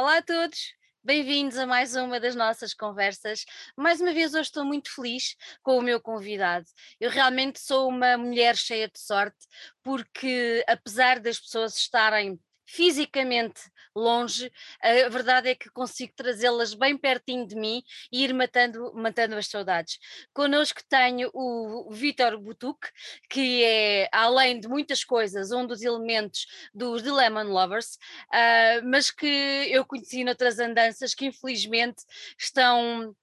Olá a todos, bem-vindos a mais uma das nossas conversas. Mais uma vez, hoje estou muito feliz com o meu convidado. Eu realmente sou uma mulher cheia de sorte, porque apesar das pessoas estarem fisicamente longe, a verdade é que consigo trazê-las bem pertinho de mim e ir matando, matando as saudades. Connosco tenho o Vítor Butuk, que é, além de muitas coisas, um dos elementos dos The Lemon Lovers, uh, mas que eu conheci noutras andanças que infelizmente estão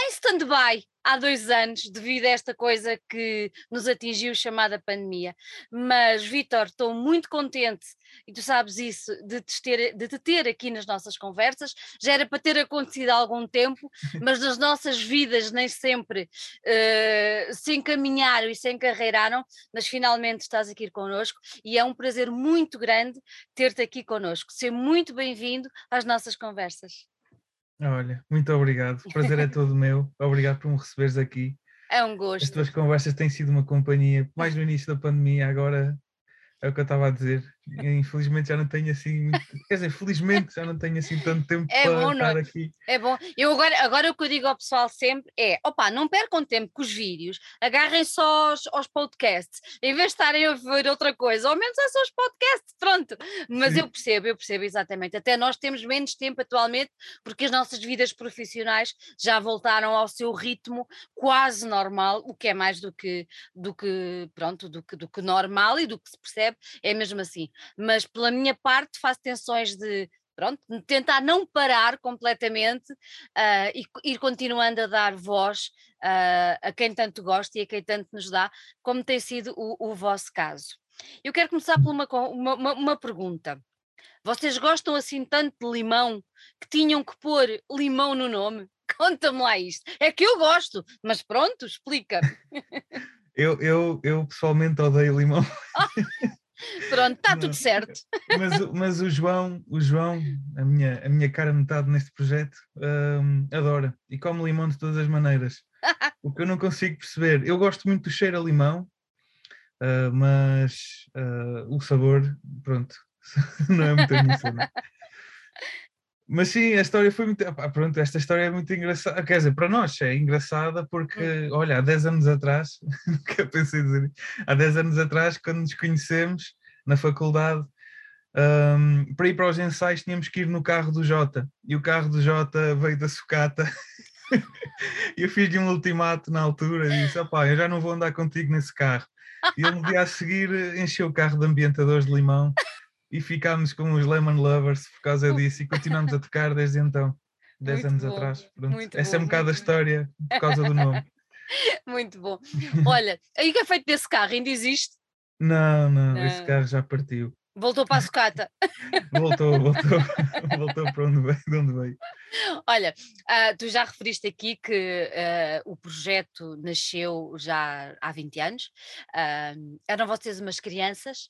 em stand-by há dois anos, devido a esta coisa que nos atingiu, chamada pandemia. Mas, Vitor, estou muito contente, e tu sabes isso, de te, ter, de te ter aqui nas nossas conversas. Já era para ter acontecido há algum tempo, mas nas nossas vidas nem sempre uh, se encaminharam e se encarreiraram, mas finalmente estás aqui connosco e é um prazer muito grande ter-te aqui connosco. Seja muito bem-vindo às nossas conversas. Olha, muito obrigado. O prazer é todo meu. Obrigado por me receberes aqui. É um gosto. As tuas conversas têm sido uma companhia, mais no início da pandemia, agora é o que eu estava a dizer. Infelizmente já não tenho assim, quer dizer, felizmente já não tenho assim tanto tempo é para bom, estar não? aqui. É bom. Eu agora, agora o que eu digo ao pessoal sempre é: opa, não percam tempo com os vídeos, agarrem só aos, aos podcasts, em vez de estarem a ver outra coisa, ao menos é só os podcasts, pronto. Mas Sim. eu percebo, eu percebo exatamente. Até nós temos menos tempo atualmente, porque as nossas vidas profissionais já voltaram ao seu ritmo quase normal, o que é mais do que, do que pronto, do que, do que normal e do que se percebe, é mesmo assim mas pela minha parte faço tensões de pronto, tentar não parar completamente uh, e ir continuando a dar voz uh, a quem tanto gosta e a quem tanto nos dá, como tem sido o, o vosso caso. Eu quero começar por uma, uma, uma pergunta. Vocês gostam assim tanto de limão que tinham que pôr limão no nome? Conta-me lá isto. É que eu gosto, mas pronto, explica. Eu, eu, eu pessoalmente odeio limão. Pronto, está tudo certo. Mas, mas, o João, o João, a minha, a minha cara metade neste projeto, um, adora e come limão de todas as maneiras. o que eu não consigo perceber, eu gosto muito do cheiro a limão, uh, mas uh, o sabor, pronto, não é muito a minha Mas sim, a história foi muito. pronto, esta história é muito engraçada. Quer dizer, para nós é engraçada porque, olha, há 10 anos atrás, nunca pensei dizer, há 10 anos atrás, quando nos conhecemos na faculdade, um, para ir para os ensaios tínhamos que ir no carro do Jota e o carro do Jota veio da sucata. e eu fiz-lhe um ultimato na altura e disse: opá, eu já não vou andar contigo nesse carro. E ele no dia a seguir encheu o carro de ambientadores de limão e ficámos com os Lemon Lovers por causa disso e continuamos a tocar desde então, 10 anos bom, atrás. Essa bom, é um bocado a história por causa do nome. Muito bom. Olha, aí que é feito desse carro? Ainda existe? Não, não, não, esse carro já partiu. Voltou para a sucata. voltou, voltou, voltou para onde veio, de onde veio. Olha, uh, tu já referiste aqui que uh, o projeto nasceu já há 20 anos, uh, eram vocês umas crianças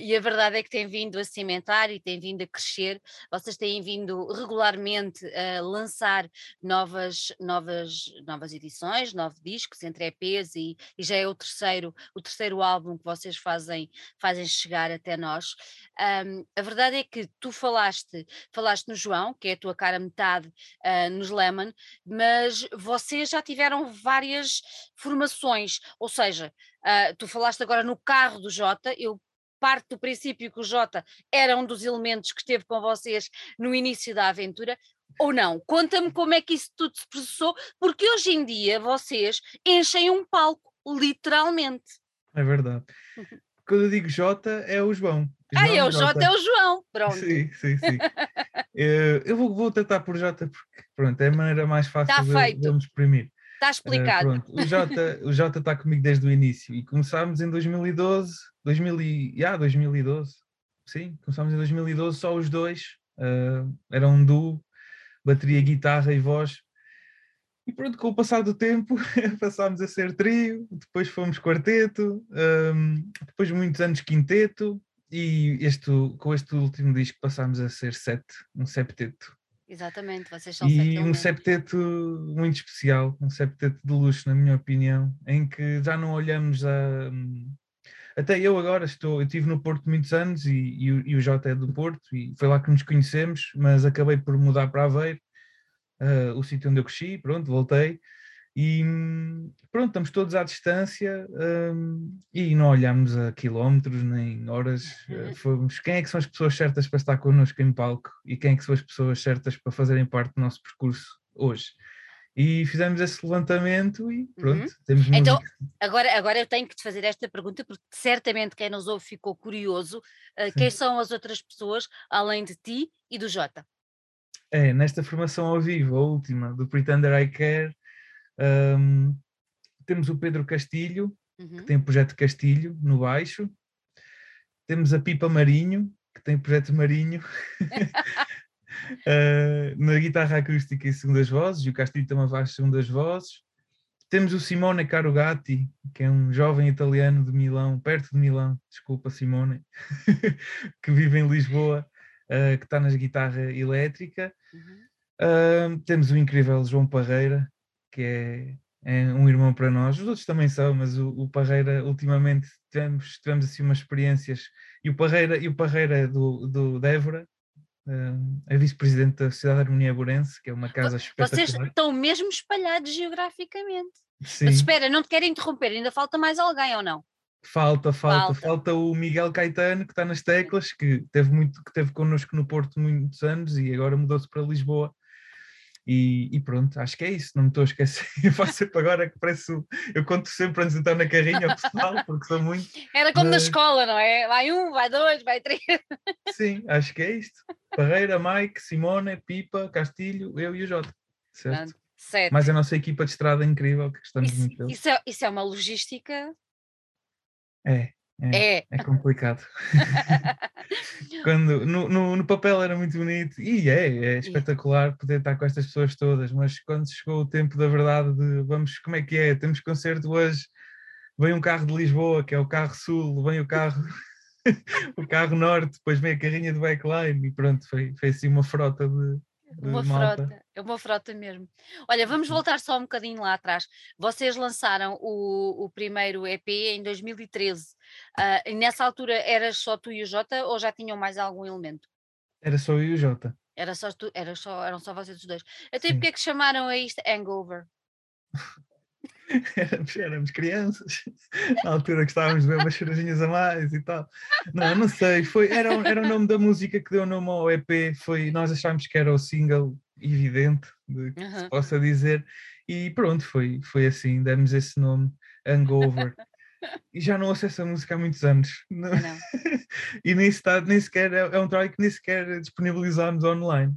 e a verdade é que tem vindo a cimentar e tem vindo a crescer, vocês têm vindo regularmente a lançar novas, novas, novas edições, novos discos, entre EPs e, e já é o terceiro, o terceiro álbum que vocês fazem, fazem chegar até nós. Um, a verdade é que tu falaste, falaste no João, que é a tua cara metade uh, nos Lemon, mas vocês já tiveram várias formações, ou seja, uh, tu falaste agora no carro do Jota, eu parte do princípio que o Jota era um dos elementos que esteve com vocês no início da aventura, ou não? Conta-me como é que isso tudo se processou, porque hoje em dia vocês enchem um palco, literalmente. É verdade. Uhum. Quando eu digo Jota, é o João. Ah, é o Jota, é o João. Pronto. Sim, sim, sim. Eh, eu vou, vou tentar por Jota porque pronto, é a maneira mais fácil tá de, de me exprimir. Está explicado. Uh, o Jota, o Jota está comigo desde o início e começámos em 2012, 2000 e, yeah, 2012, sim, começámos em 2012 só os dois, uh, era um duo, bateria, guitarra e voz. E pronto, com o passar do tempo passámos a ser trio, depois fomos quarteto, um, depois muitos anos quinteto, e este, com este último disco passámos a ser sete, um septeto. Exatamente, vocês são E um septeto muito especial, um septeto de luxo, na minha opinião, em que já não olhamos a, até eu agora estou, eu estive no Porto muitos anos e, e, e, o Jota é do Porto e foi lá que nos conhecemos, mas acabei por mudar para Aveiro, uh, o sítio onde eu cresci, pronto, voltei e pronto, estamos todos à distância um, e não olhamos a quilómetros nem horas. Uh, fomos, quem é que são as pessoas certas para estar connosco em palco e quem é que são as pessoas certas para fazerem parte do nosso percurso hoje? E fizemos esse levantamento e pronto, uhum. temos Então, agora, agora eu tenho que te fazer esta pergunta, porque certamente quem nos ouve ficou curioso. Uh, quem são as outras pessoas, além de ti e do Jota? É, nesta formação ao vivo, a última, do Pretender I Care, um, temos o Pedro Castilho, uhum. que tem o projeto Castilho no baixo. Temos a Pipa Marinho, que tem o projeto Marinho. uh, na guitarra acústica e segundas vozes, e o Castilho também faz segundas vozes. Temos o Simone Carugati, que é um jovem italiano de Milão, perto de Milão, desculpa Simone, que vive em Lisboa, uh, que está na guitarra elétrica. Uhum. Uh, temos o incrível João Parreira, que é, é, um irmão para nós. Os outros também são, mas o, o Parreira, ultimamente, tivemos, tivemos assim umas experiências. E o Parreira, e o Parreira do, do Débora, uh, é vice-presidente da Sociedade de Harmonia Burense, que é uma casa espetacular. Vocês estão mesmo espalhados geograficamente. Sim. Mas espera, não te quero interromper, ainda falta mais alguém ou não? Falta, falta, falta, falta o Miguel Caetano, que está nas teclas, que teve muito, que teve connosco no Porto muitos anos e agora mudou-se para Lisboa e, e, pronto, acho que é isso, não me estou a esquecer. Eu faço sempre agora que parece. Eu conto sempre antes de entrar na carrinha ao pessoal, porque sou muito. Era como mas... na escola, não é? Vai um, vai dois, vai três. Sim, acho que é isto. Barreira, Mike, Simone, Pipa, Castilho, eu e o Jota. Certo? certo. Mas a nossa equipa de estrada é incrível, que estamos isso, muito isso é, isso é uma logística. É, é, é. é complicado. Quando, no, no, no, papel era muito bonito e é, é espetacular poder estar com estas pessoas todas, mas quando chegou o tempo da verdade de vamos, como é que é? Temos concerto hoje, vem um carro de Lisboa, que é o carro sul, vem o carro, o carro norte, depois vem a carrinha de backline e pronto, foi, foi assim uma frota de, uma malta. frota, é uma frota mesmo. Olha, vamos voltar só um bocadinho lá atrás. Vocês lançaram o, o primeiro EP em 2013. Uh, ah, e nessa altura eras só tu e o Jota ou já tinham mais algum elemento? Era só eu e o Jota. Era só tu, era só, eram só vocês os dois. Até porque é que chamaram a isto Hangover? éramos, éramos crianças, na altura que estávamos a ver umas cervejinhas a mais e tal. Não, não sei, foi, era, era o nome da música que deu nome ao EP, foi, nós achámos que era o single evidente, de, que se possa dizer, e pronto, foi, foi assim, demos esse nome, Hangover. E já não ouço essa música há muitos anos. Não. Não. e nem, está, nem sequer é, é um trabalho que nem sequer disponibilizámos online.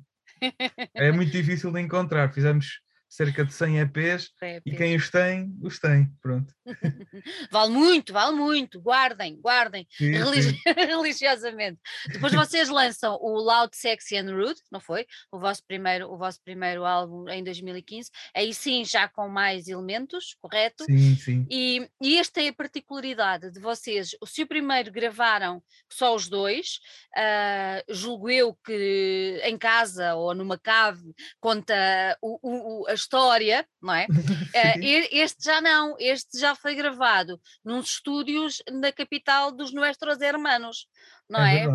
É muito difícil de encontrar. Fizemos cerca de 100 EPs, e quem os tem, os tem, pronto. vale muito, vale muito, guardem, guardem, sim, religi sim. religiosamente. Depois vocês lançam o Loud, Sexy and Rude, não foi? O vosso primeiro, o vosso primeiro álbum em 2015, aí sim já com mais elementos, correto? Sim, sim. E, e esta é a particularidade de vocês, se o primeiro gravaram só os dois, uh, julgo eu que em casa ou numa cave conta o, o, a história, não é? uh, este já não, este já foi gravado nos estúdios na capital dos Nuestros Hermanos, não é? é?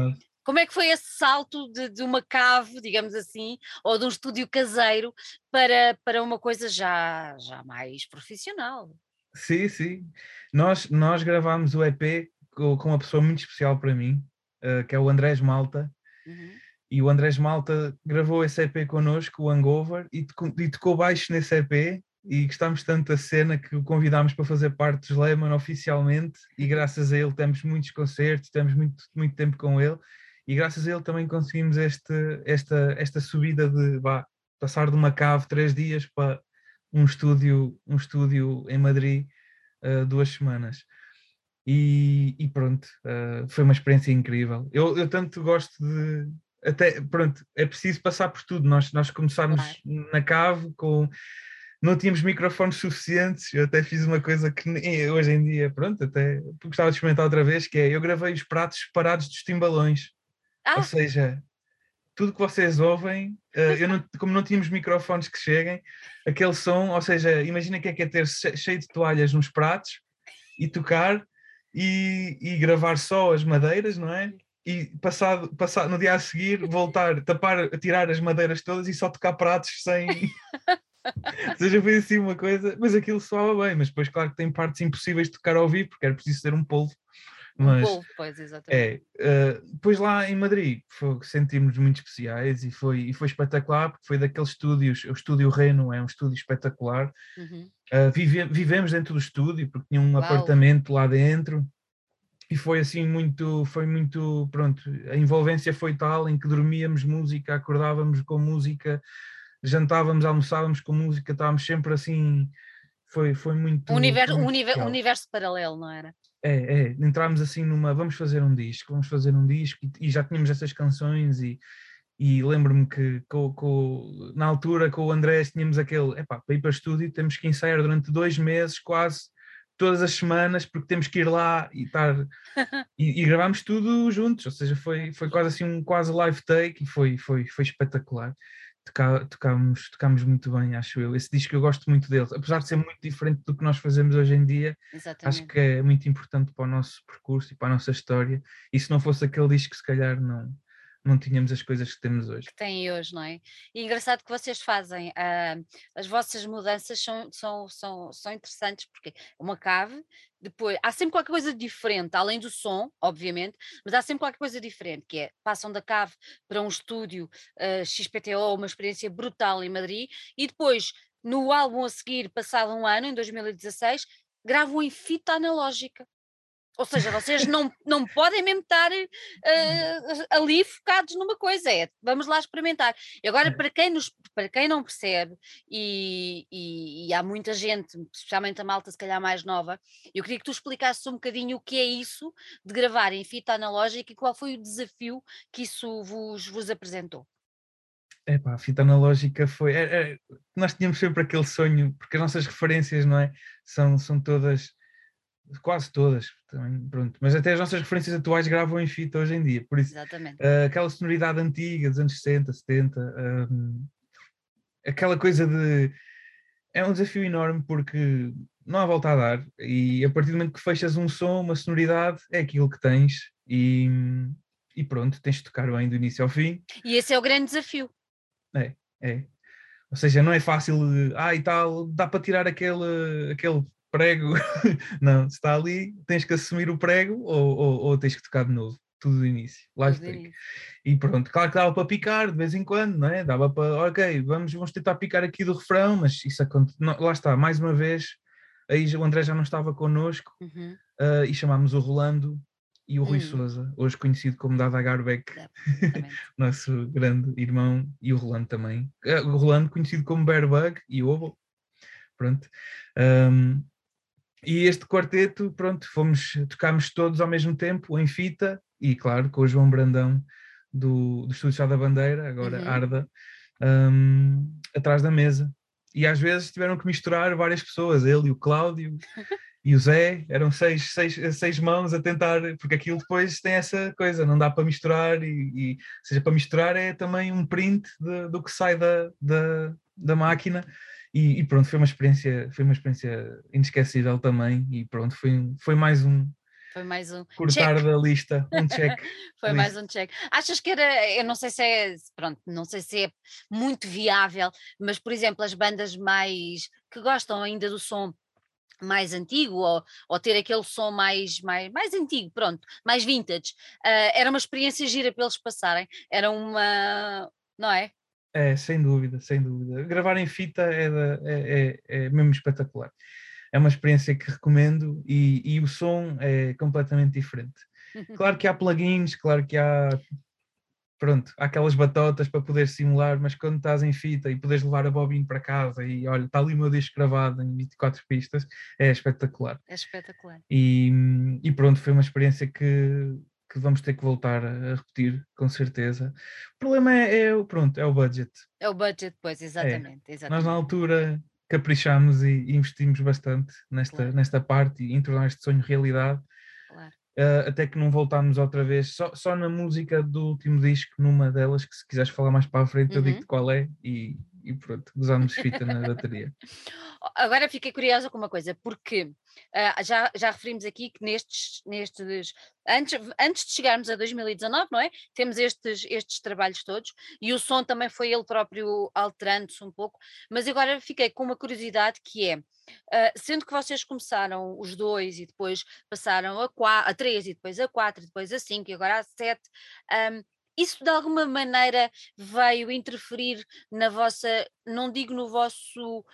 Como é que foi esse salto de, de, uma cave, digamos assim, ou de um estúdio caseiro para, para uma coisa já, já mais profissional? Sim, sim. Nós, nós gravámos o EP com, com uma pessoa muito especial para mim, uh, que é o Andrés Malta. Uhum e o Andrés Malta gravou esse EP connosco, o Hangover, e, e tocou baixo nesse EP e gostámos tanto da cena que o convidámos para fazer parte dos Lehman oficialmente e graças a ele temos muitos concertos, temos muito, muito tempo com ele e graças a ele também conseguimos este, esta, esta subida de bah, passar de uma cave três dias para um estúdio, um estúdio em Madrid uh, duas semanas. E, e pronto, uh, foi uma experiência incrível. Eu, eu tanto gosto de, até, pronto, é preciso passar por tudo. Nós, nós começámos claro. na cave com. Não tínhamos microfones suficientes, eu até fiz uma coisa que hoje em dia, pronto, até gostava de experimentar outra vez, que é eu gravei os pratos separados dos timbalões. Ah. Ou seja, tudo que vocês ouvem, uh, eu não, como não tínhamos microfones que cheguem, aquele som, ou seja, imagina que é que é ter cheio de toalhas nos pratos e tocar e, e gravar só as madeiras, não é? E passado, passado, no dia a seguir voltar, tapar, tirar as madeiras todas e só tocar pratos sem. Ou seja, foi assim uma coisa, mas aquilo soava bem, mas depois, claro que tem partes impossíveis de tocar ao vivo, porque era preciso ser um polvo. Mas, um polvo, pois, exatamente. É, uh, depois lá em Madrid sentimos muito especiais e foi, e foi espetacular, porque foi daqueles estúdios, o Estúdio Reno é um estúdio espetacular. Uhum. Uh, vive, vivemos dentro do estúdio, porque tinha um Uau. apartamento lá dentro e foi assim muito, foi muito, pronto, a envolvência foi tal em que dormíamos música, acordávamos com música, jantávamos, almoçávamos com música, estávamos sempre assim, foi, foi muito... Um universo, um universo, universo paralelo, não era? É, é, entrámos assim numa, vamos fazer um disco, vamos fazer um disco, e, e já tínhamos essas canções e, e lembro-me que com, com, na altura com o André tínhamos aquele, epá, para ir para o estúdio temos que ensaiar durante dois meses quase todas as semanas, porque temos que ir lá e estar. e, e gravámos tudo juntos, ou seja, foi, foi quase assim um quase live take e foi, foi, foi espetacular. Toca, tocámos, tocámos muito bem, acho eu. Esse disco eu gosto muito dele, apesar de ser muito diferente do que nós fazemos hoje em dia, Exatamente. acho que é muito importante para o nosso percurso e para a nossa história. E se não fosse aquele disco, se calhar não, não tínhamos as coisas que temos hoje. Que têm hoje, não é? E engraçado que vocês fazem, uh, as vossas mudanças são, são, são, são interessantes, porque uma cave, depois, há sempre qualquer coisa diferente, além do som, obviamente, mas há sempre qualquer coisa diferente, que é, passam da cave para um estúdio uh, ah, XPTO, uma experiência brutal em Madrid, e depois, no álbum a seguir, passado um ano, em 2016, gravam em fita analógica. Ou seja, vocês não, não podem mesmo estar uh, ali focados numa coisa, é vamos lá experimentar. E agora, é. para quem, nos, para quem não percebe, e, e, e, há muita gente, especialmente a malta se calhar mais nova, eu queria que tu explicasses um bocadinho o que é isso de gravar em fita analógica e qual foi o desafio que isso vos, vos apresentou. É pá, a fita analógica foi. É, é, nós tínhamos sempre aquele sonho, porque as nossas referências, não é? São, são todas quase todas, também, pronto. Mas até as nossas referências atuais gravam em fita hoje em dia, por isso uh, aquela sonoridade antiga dos anos 60, 70, um, aquela coisa de é um desafio enorme porque não há volta a dar e a partir do momento que fechas um som, uma sonoridade, é aquilo que tens e, e pronto, tens de tocar bem do início ao fim. E esse é o grande desafio. É, é. Ou seja, não é fácil, ah e tal, dá para tirar aquele, aquele prego. não, se está ali, tens que assumir o prego ou, ou, ou tens que tocar de novo. Tudo do início, live take. E pronto, claro que dava para picar de vez em quando, não é? Dava para, ok, vamos, vamos tentar picar aqui do refrão, mas isso acontece. Lá está, mais uma vez, aí o André já não estava connosco uhum. uh, e chamámos o Rolando e o Rui uhum. Souza, hoje conhecido como Dada Garbeck, nosso grande irmão, e o Rolando também. Uh, o Rolando conhecido como Bearbug e Ovo. Pronto. Um, e este quarteto, pronto, fomos, tocámos todos ao mesmo tempo, em fita, e claro, com o João Brandão do, do Estúdio Chá da Bandeira, agora uhum. Arda, um, atrás da mesa. E às vezes tiveram que misturar várias pessoas, ele e o Cláudio e o Zé, eram seis, seis, seis mãos a tentar, porque aquilo depois tem essa coisa, não dá para misturar, e, e seja, para misturar é também um print de, do que sai da, da, da máquina e, e, pronto, foi uma experiência, foi uma experiência inesquecível também, e pronto, foi, foi mais um. Foi mais um. Cortar check. da lista, um check. foi mais um check. Achas que era, eu não sei se é, pronto, não sei se é muito viável, mas por exemplo, as bandas mais que gostam ainda do som mais antigo ou, ou ter aquele som mais, mais, mais antigo, pronto, mais vintage. Uh, era uma experiência gira para eles passarem, era uma, não é? É, sem dúvida, sem dúvida. Gravar em fita é, é, é, é mesmo espetacular. É uma experiência que recomendo e, e o som é completamente diferente. Claro que há plugins, claro que há pronto, há aquelas batotas para poder simular, mas quando estás em fita e podes levar a bobina para casa e olha, está ali o meu disco gravado em 24 pistas, é espetacular. É espetacular. E, e pronto, foi uma experiência que, que vamos ter que voltar a repetir, com certeza. O problema é, é pronto, é o budget. É o budget, pois, exatamente. É. exatamente. Nós na altura caprichámos e, investimos bastante nesta, claro. nesta parte e em tornar este sonho realidade. Claro. Uh, até que não voltámos outra vez, só, só na música do último disco, numa delas, que se quiseres falar mais para a frente, uhum. eu digo-te qual é, e, e pronto, gozámos fita na bateria. Agora fiquei curiosa com uma coisa, porque uh, já, já referimos aqui que nestes, nestes antes, antes de chegarmos a 2019, não é? Temos estes, estes trabalhos todos e o som também foi ele próprio alterando-se um pouco, mas agora fiquei com uma curiosidade que é, uh, sendo que vocês começaram os dois e depois passaram a, a três e depois a quatro, e depois a cinco e agora a sete, um, isso de alguma maneira veio interferir na vossa, não digo no vosso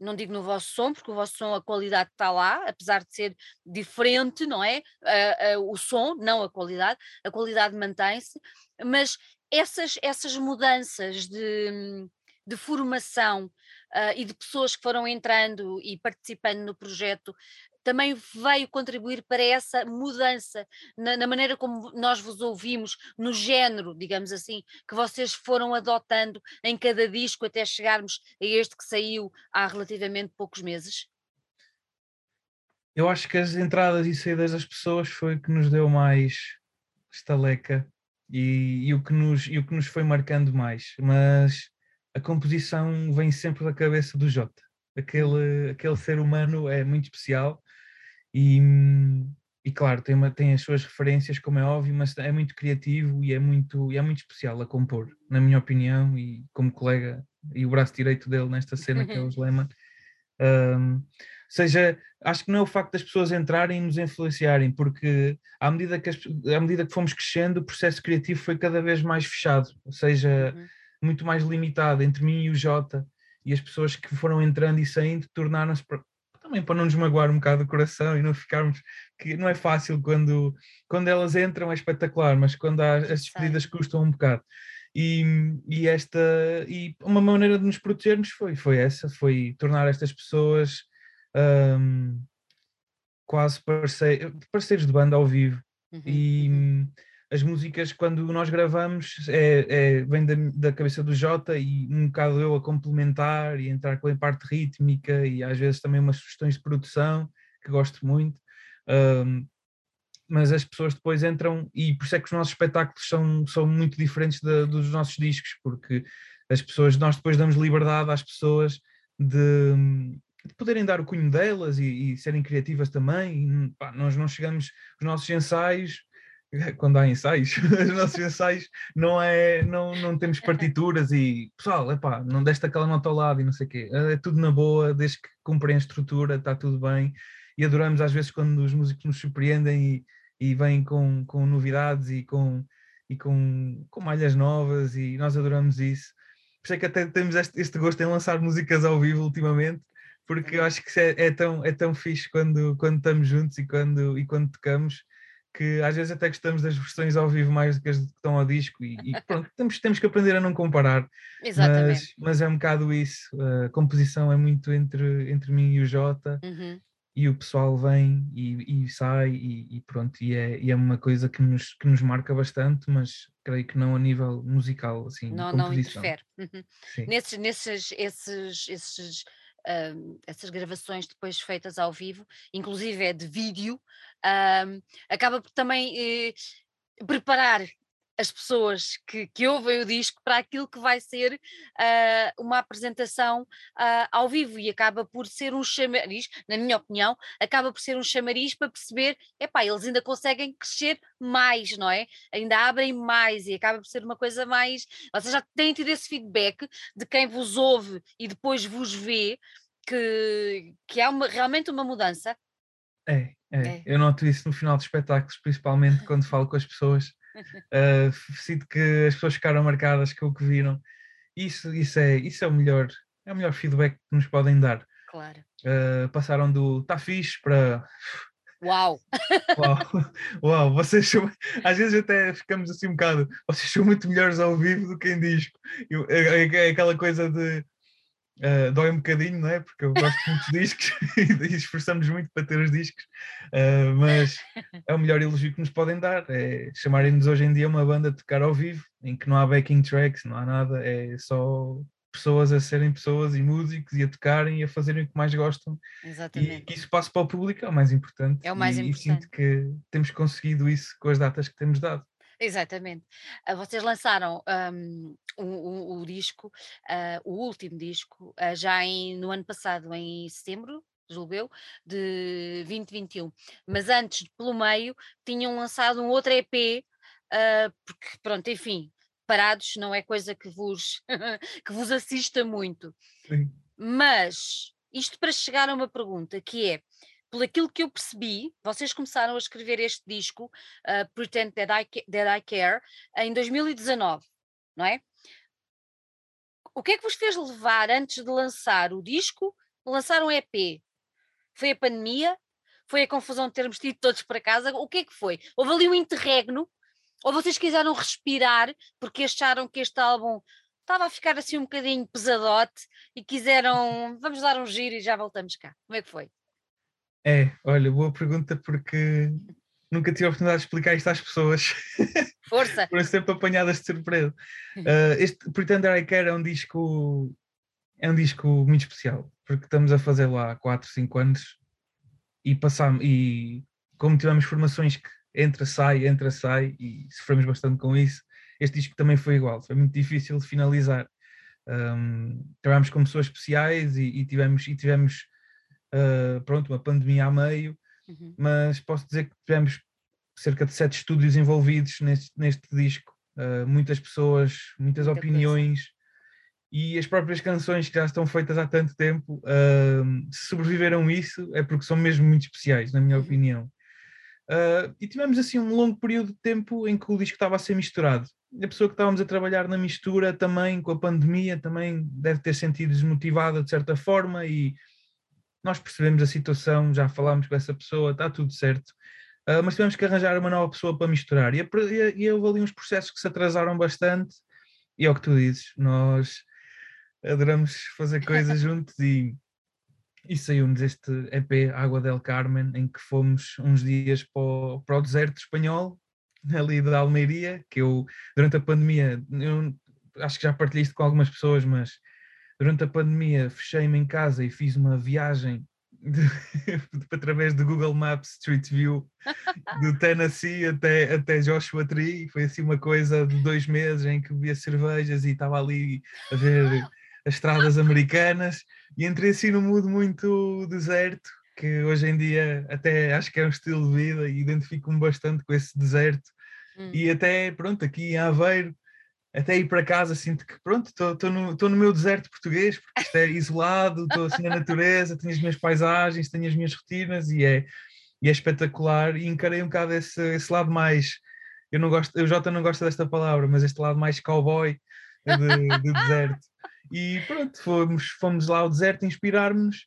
não digo no vosso som, porque o vosso som, a qualidade está lá, apesar de ser diferente, não é? Uh, uh, o som, não a qualidade, a qualidade mantém-se, mas essas, essas mudanças de, de formação uh, e de pessoas que foram entrando e participando no projeto também veio contribuir para essa mudança na, na, maneira como nós vos ouvimos, no género, digamos assim, que vocês foram adotando em cada disco até chegarmos a este que saiu há relativamente poucos meses? Eu acho que as entradas e saídas das pessoas foi o que nos deu mais estaleca e, e, o que nos, e o que nos foi marcando mais, mas a composição vem sempre da cabeça do Jota. Aquele, aquele ser humano é muito especial e, e claro, tem, uma, tem as suas referências, como é óbvio, mas é muito criativo e é muito, e é muito especial a compor, na minha opinião, e como colega e o braço direito dele nesta cena que é o. Sleman. Um, seja, acho que não é o facto das pessoas entrarem e nos influenciarem, porque à medida que, as, à medida que fomos crescendo, o processo criativo foi cada vez mais fechado, ou seja, uhum. muito mais limitado entre mim e o Jota, e as pessoas que foram entrando e saindo tornaram-se também para não nos magoar um bocado o coração e não ficarmos que não é fácil quando, quando elas entram é espetacular, mas quando há, as despedidas custam um bocado. E, e, esta e uma maneira de nos protegermos foi, foi essa, foi tornar estas pessoas um, quase parceiros, parceiros de banda ao vivo. Uhum, e, uhum as músicas, quando nós gravamos, é, é vem da, da, cabeça do Jota e um bocado eu a complementar e entrar com a parte rítmica e às vezes também umas sugestões de produção que gosto muito. Um, mas as pessoas depois entram e por isso é que os nossos espetáculos são, são muito diferentes dos nossos discos, porque as pessoas, nós depois damos liberdade às pessoas de, de poderem dar o cunho delas e, e serem criativas também. E, pá, nós não chegamos, os nossos ensaios quando há ensaios, os nossos ensaios não é, não, não temos partituras e pessoal, epá, não deste aquela nota ao lado e não sei o quê, é tudo na boa, desde que cumprem a estrutura, está tudo bem. E adoramos às vezes quando os músicos nos surpreendem e, e vêm com, com novidades e com, e com, com malhas novas e nós adoramos isso. Por isso é que até temos este, este gosto em lançar músicas ao vivo ultimamente, porque eu acho que é, é, tão, é tão fixe quando, quando estamos juntos e quando, e quando tocamos que às vezes até gostamos das versões ao vivo mais do que as que estão ao disco e, e pronto, temos, temos que aprender a não comparar. Exatamente. Mas, mas é um bocado isso, a composição é muito entre, entre mim e o Jota uhum. e o pessoal vem e, e sai e, e, pronto, e é, e é uma coisa que nos, que nos marca bastante, mas creio que não a nível musical, assim, não, não interfere. Uhum. Nesses, nesses esses, esses uh, essas gravações depois feitas ao vivo, inclusive é de vídeo, uh, acaba por também uh, preparar as pessoas que, que ouvem o disco para aquilo que vai ser uh, uma apresentação uh, ao vivo e acaba por ser um chamariz, na minha opinião, acaba por ser um chamariz para perceber, epá, eles ainda conseguem crescer mais, não é? Ainda abrem mais e acaba por ser uma coisa mais. Vocês já têm tido esse feedback de quem vos ouve e depois vos vê, que, que é uma, realmente uma mudança. É, é, é, eu noto isso no final dos espetáculos, principalmente quando falo com as pessoas Uh, sinto que as pessoas ficaram marcadas com o que viram. Isso, isso, é, isso é, o melhor, é o melhor feedback que nos podem dar. Claro. Uh, passaram do tá fixe para. Uau! Uau! Uau! Vocês são, às vezes até ficamos assim um bocado. Vocês são muito melhores ao vivo do que em disco. É, é, é aquela coisa de Uh, dói um bocadinho, não é? Porque eu gosto muito de discos e esforçamos muito para ter os discos, uh, mas é o melhor elogio que nos podem dar. É chamarem-nos hoje em dia uma banda a tocar ao vivo, em que não há backing tracks, não há nada, é só pessoas a serem pessoas e músicos e a tocarem e a fazerem o que mais gostam. Exatamente. E que isso passe para o público é o mais importante. É o mais e, importante. E sinto que temos conseguido isso com as datas que temos dado. Exatamente. Ah, vocês lançaram um, o, o- disco, ah, o último disco, ah, já em- no ano passado, em setembro, julgo eu, de 2021. Mas antes, pelo meio, tinham lançado um outro EP, ah, porque, pronto, enfim, parados não é coisa que vos, que vos assista muito. Sim. Mas isto para chegar a uma pergunta que é, por aquilo que eu percebi, vocês começaram a escrever este disco, uh, Pretend That I, That I Care, em 2019, não é? O que é que vos fez levar antes de lançar o disco, lançar um EP? Foi a pandemia? Foi a confusão de termos tido todos para casa? O que é que foi? Houve ali um interregno? Ou vocês quiseram respirar porque acharam que este álbum estava a ficar assim um bocadinho pesadote e quiseram, vamos dar um giro e já voltamos cá. Como é que foi? É, olha, boa pergunta porque nunca tive a oportunidade de explicar isto às pessoas. Força! Foram sempre apanhadas de surpresa. Uh, este Pretender I Care é um disco é um disco muito especial, porque estamos a fazê-lo há 4, 5 anos e passamos e como tivemos formações que entra, sai, entra, sai e sofremos bastante com isso, este disco também foi igual, foi muito difícil de finalizar. Um, trabalhámos com pessoas especiais e, e tivemos, e tivemos uh, pronto, uma pandemia a meio, Uhum. mas posso dizer que tivemos cerca de sete estúdios envolvidos neste, neste disco, uh, muitas pessoas, muitas Muita coisa. opiniões e as próprias canções que já estão feitas há tanto tempo, uh, se sobreviveram isso é porque são mesmo muito especiais, na minha Uhum. opinião. Uh, e tivemos assim um longo período de tempo em que o disco estava a ser misturado. A pessoa que estávamos a trabalhar na mistura também, com a pandemia, também deve ter sentido desmotivada de certa forma e nós percebemos a situação, já falámos com essa pessoa, está tudo certo, uh, mas tivemos que arranjar uma nova pessoa para misturar. E, e, e houve ali uns processos que se atrasaram bastante, e é o que tu dizes, nós adoramos fazer coisas juntos e, e saiu-nos este EP Água del Carmen, em que fomos uns dias para o, para o deserto espanhol, ali da Almeiria, que eu, durante a pandemia, eu acho que já partilhei isto com algumas pessoas, mas durante a pandemia fechei-me em casa e fiz uma viagem de, através do Google Maps Street View do Tennessee até, até Joshua Tree. Foi assim uma coisa de dois meses em que bebia cervejas e estava ali a ver as estradas americanas e entrei assim num mundo muito deserto que hoje em dia até acho que é um estilo de vida e identifico-me bastante com esse deserto Hum. e até pronto aqui em Aveiro até ir para casa sinto que pronto, estou no, no meu deserto português, porque isto é isolado, estou assim na natureza, tenho as minhas paisagens, tenho as minhas rotinas e é, e é espetacular e encarei um bocado esse, esse lado mais, eu não gosto, eu Jota não gosta desta palavra, mas este lado mais cowboy de, do deserto. E pronto, fomos, fomos lá ao deserto inspirar-nos.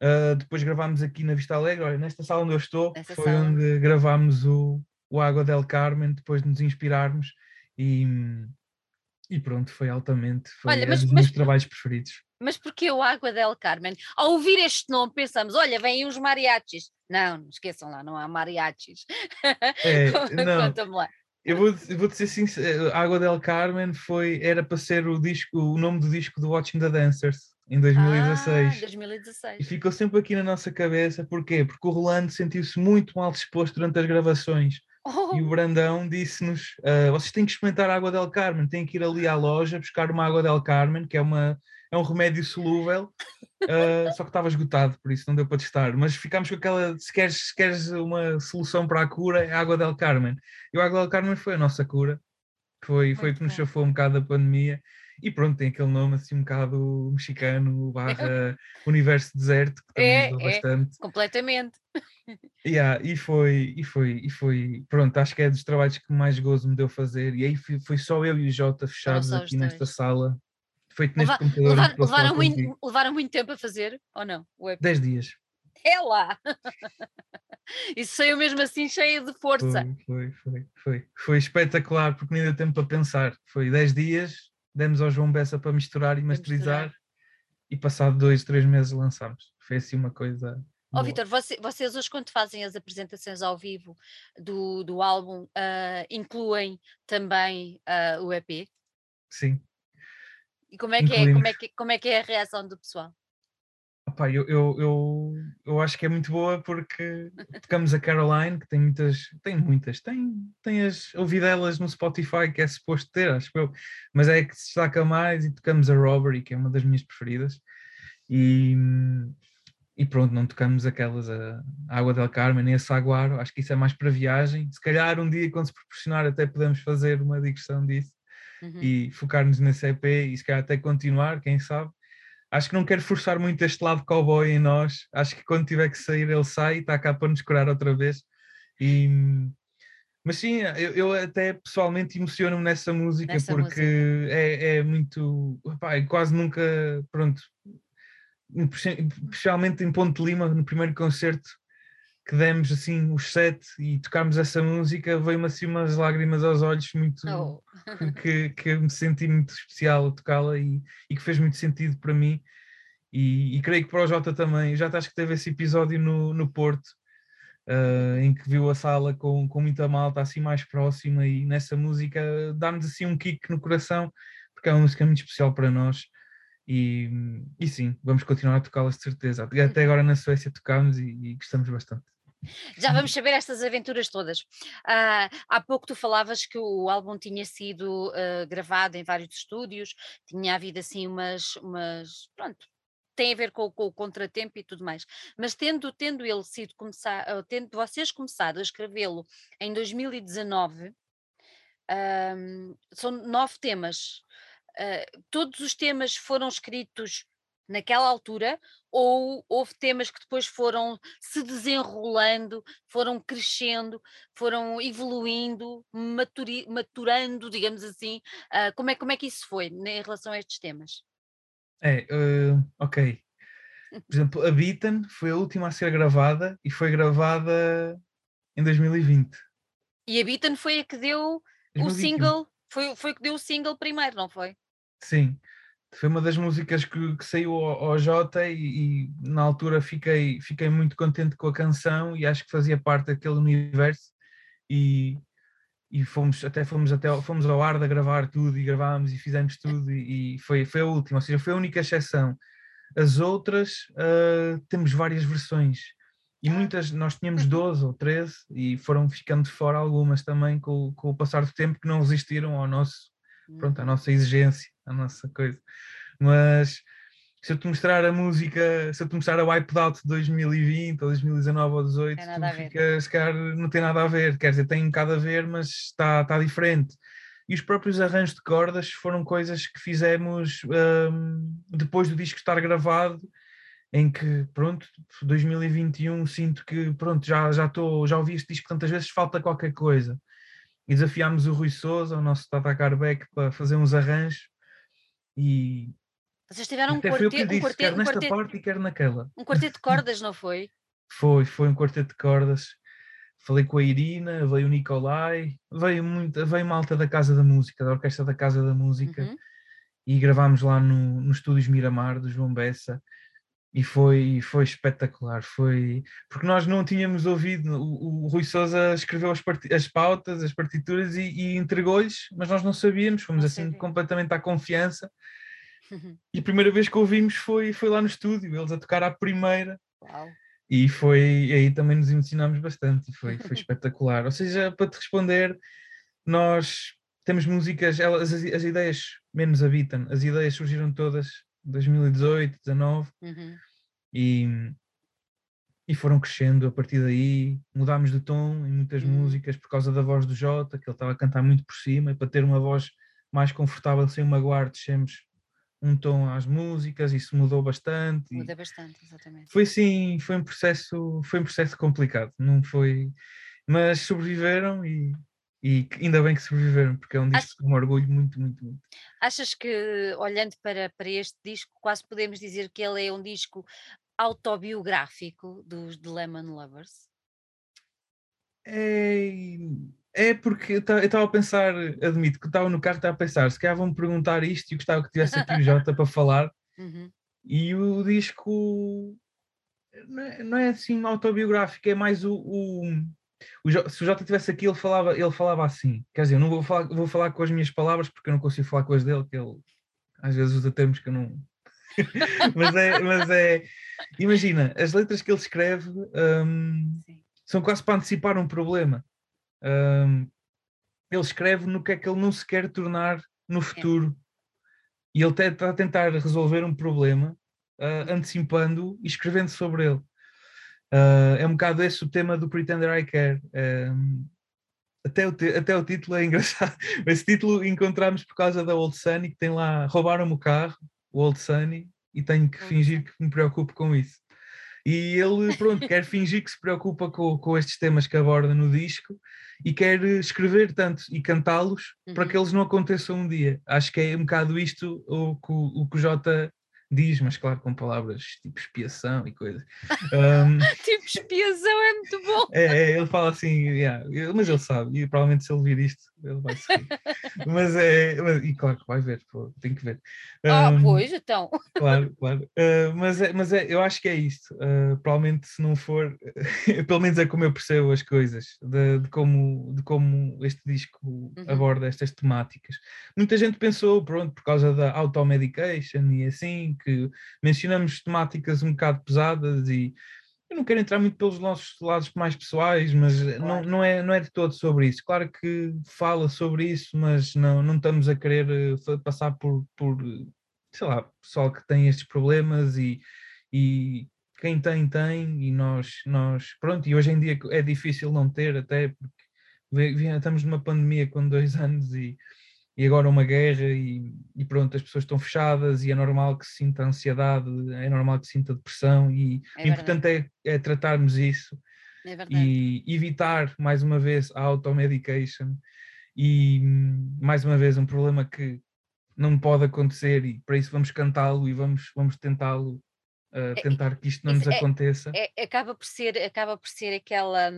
Uh, depois gravámos aqui na Vista Alegre, olha, nesta sala onde eu estou, Nessa foi sala. onde gravámos o, o Água del Carmen, depois de nos inspirarmos e, e pronto, foi altamente, foi Olha, um mas- dos mas- meus trabalhos preferidos. Mas porquê o Água del Carmen? Ao ouvir este nome pensamos, olha, vêm os mariachis. Não, não esqueçam lá, não há mariachis. É, Conta-me lá. eu vou, eu vou dizer sincero, Água del Carmen foi, era para ser o disco, o nome do disco do Watching the Dancers em 2016. Ah, 2016. E ficou sempre aqui na nossa cabeça, porquê? Porque o Rolando sentiu-se muito mal disposto durante as gravações Oh, e o Brandão disse-nos: "Ah, vocês têm que experimentar a água del Carmen, têm que ir ali à loja buscar uma água del Carmen, que é, uma, é um remédio solúvel, ah, só que estava esgotado, por isso não deu para testar. Mas ficámos com aquela: se queres, se queres uma solução para a cura, é a água del Carmen. E a água del Carmen foi a nossa cura, foi, foi que nos chafou um bocado da pandemia. E pronto, tem aquele nome assim um bocado mexicano, barra universo deserto, que também É, ajudou é. bastante. completamente. Yeah, e foi, e foi, e foi, pronto, acho que é dos trabalhos que mais gozo me deu fazer. E aí foi, foi só eu e o Jota fechados aqui nesta sala, feito neste Leva- computador. Levar- levaram, muito, levaram muito tempo a fazer, ou não? 10 dias. É lá! Isso saiu mesmo assim cheio de força. Foi, foi, foi, foi. Foi espetacular porque nem deu tempo para pensar. Foi 10 dias, demos ao João Bessa para misturar e masterizar misturar. e passado dois, três meses lançámos. Foi assim uma coisa. Ó boa. Vitor, você- vocês hoje quando fazem as apresentações ao vivo do, do álbum, ah, incluem também ah, o EP? Sim. E como é, que é, como, é que, como é que é a reação do pessoal? Opa, eu, eu, eu, eu, acho que é muito boa porque tocamos a Caroline, que tem muitas, tem muitas, tem, tem as ouvidelas no Spotify que é suposto ter, acho eu, mas é que se destaca mais e tocamos a Robbery, que é uma das minhas preferidas, e, e pronto, não tocamos aquelas, a, a Água del Carmen nem a Saguaro, acho que isso é mais para viagem, se calhar um dia quando se proporcionar até podemos fazer uma digressão disso uhum. e focar-nos nesse EP e se calhar até continuar, quem sabe, acho que não quero forçar muito este lado cowboy em nós. Acho que quando tiver que sair, ele sai e está cá para nos curar outra vez. E, mas sim, eu, eu até pessoalmente emociono-me nessa música nessa porque música. É, é muito. Quase nunca. Pronto. Especialmente em Ponte Lima, no primeiro concerto que demos assim os sete e tocámos essa música, veio-me assim umas lágrimas aos olhos muito oh. que, que me senti muito especial a tocá-la e, e, que fez muito sentido para mim e, e creio que para o Jota também. Já acho que teve esse episódio no, no Porto uh, em que viu a sala com, com muita malta assim mais próxima e nessa música dá-nos assim um kick no coração porque é uma música muito especial para nós. E, e sim, vamos continuar a tocá-la de certeza. Até agora na Suécia tocámos e, e gostamos bastante. Já vamos saber estas aventuras todas. Uh, há pouco tu falavas que o álbum tinha sido uh, gravado em vários estúdios, tinha havido assim umas, umas pronto, tem a ver com, com, o contratempo e tudo mais. Mas tendo, tendo ele sido começar, uh, tendo vocês começado a escrevê-lo em 2019, são nove temas. todos os temas foram escritos naquela altura, ou houve temas que depois foram se desenrolando, foram crescendo, foram evoluindo, maturi, maturando, digamos assim. Uh, como, é, como é que isso foi né, em relação a estes temas? É, uh, ok. Por exemplo, a Beaten foi a última a ser gravada e foi gravada em 2020. E a Beaten foi a que deu 2021. o single, foi, foi que deu o single primeiro, não foi? Sim foi uma das músicas que, que saiu ao, ao Jota e, e, na altura fiquei, fiquei muito contente com a canção e acho que fazia parte daquele universo e, e fomos até fomos até fomos ao ar de gravar tudo e gravámos e fizemos tudo e, e, foi, foi a última, ou seja, foi a única exceção. As outras uh, temos várias versões e muitas, nós tínhamos 12 ou 13 e foram ficando de fora algumas também com, com o passar do tempo que não resistiram ao nosso, pronto, à uhum. nossa exigência a nossa coisa. Mas se eu te mostrar a música, se eu te mostrar a Wipeout de 2020 ou 2019 ou 2018, tu ficas, cara, não tem nada a ver, quer dizer, tem um bocado a ver, mas está, está diferente. E os próprios arranjos de cordas foram coisas que fizemos um, depois do disco estar gravado, em que, pronto, 2021 sinto que, pronto, já, já estou, já ouvi este disco tantas vezes, falta qualquer coisa. E desafiámos o Rui Souza, o nosso Tata Carbeck, para fazer uns arranjos e vocês tiveram um quarteto, disse, um quarteto, quer nesta quarteto, parte e quer naquela. Um quarteto de cordas, não foi? foi, foi um quarteto de cordas. Falei com a Irina, veio o Nicolai, veio, muito, veio malta da Casa da Música, da Orquestra da Casa da Música, uhum. e gravámos lá no, no Estúdios Miramar, do João Bessa, e foi, foi espetacular. Foi porque nós não tínhamos ouvido. O, o Rui Souza escreveu as, part, as pautas, as partituras e, e entregou-lhes, mas nós não sabíamos, fomos não assim sabia. completamente à confiança. E a primeira vez que ouvimos foi, foi lá no estúdio, eles a tocar à primeira. Uau. E foi aí também nos emocionámos bastante e foi, foi espetacular. Ou seja, para te responder, nós temos músicas, elas, as, as ideias menos habitam, as ideias surgiram todas 2018, 19 uhum. e, e foram crescendo a partir daí. Mudámos de tom em muitas uhum. músicas por causa da voz do Jota, que ele estava a cantar muito por cima, e para ter uma voz mais confortável sem magoar, descemos um tom às músicas, isso mudou bastante. Muda bastante, exatamente. Foi sim, foi um processo, foi um processo complicado, não foi, mas sobreviveram e, e ainda bem que sobreviveram, porque é um disco Acho... que me orgulho muito, muito, muito. Achas que, olhando para, para este disco, quase podemos dizer que ele é um disco autobiográfico dos The Lemon Lovers? É, é porque eu estava a pensar, admito que estava no carro, estava a pensar, se calhar vão-me perguntar isto e gostava que tivesse aqui o Jota para falar. Uhum. E o disco não é, não é, assim autobiográfico, é mais o, o, o, se o Jota estivesse aqui, ele falava, ele falava assim. Quer dizer, eu não vou falar, vou falar com as minhas palavras porque eu não consigo falar com as dele, que ele às vezes usa termos que eu não, mas, é, mas é. Imagina, as letras que ele escreve um, são quase para antecipar um problema. Um, ele escreve no que é que ele não se quer tornar no futuro. É. E ele está a tentar resolver um problema uh, antecipando e escrevendo sobre ele. Uh, é um bocado esse o tema do Pretender I Care. Um, até, o até o título é engraçado. Esse título encontramos por causa da Old Sunny, que tem lá, roubaram-me o carro, o Old Sunny, e tenho que fingir que me preocupo com isso. E ele, pronto, quer fingir que se preocupa com, com estes temas que aborda no disco e quer escrever tanto e cantá-los uhum. para que eles não aconteçam um dia. Acho que é um bocado isto o, o, o que o Jota diz, mas claro, com palavras tipo expiação e coisas. Um, tipo expiação é muito bom. É, é ele fala assim, yeah, mas ele sabe, e provavelmente se ele vir isto, ele vai seguir. mas é, mas, e claro que vai ver, pô, tem que ver. Um, ah, pois, então. Claro, claro. Uh, mas é, mas é, eu acho que é isto. Uh, provavelmente se não for, pelo menos é como eu percebo as coisas, de, de como, de como este disco uhum. aborda estas temáticas. Muita gente pensou, pronto, por causa da automedication e assim, que mencionamos temáticas um bocado pesadas e eu não quero entrar muito pelos nossos lados mais pessoais, mas não, não, é, não é de todo sobre isso. Claro que fala sobre isso, mas não, não estamos a querer eh, passar por, por, sei lá, pessoal que tem estes problemas e, e quem tem, tem, e nós, nós, pronto, e hoje em dia é difícil não ter, até porque estamos numa pandemia com dois anos e e agora uma guerra e, e, pronto, as pessoas estão fechadas e é normal que se sinta ansiedade, é normal que se sinta depressão e é o importante é, é, tratarmos isso é e evitar mais uma vez a automedication e mais uma vez um problema que não pode acontecer e para isso vamos cantá-lo e vamos, vamos tentá-lo uh, tentar que isto não nos é, aconteça. É, acaba por ser, acaba por ser aquela,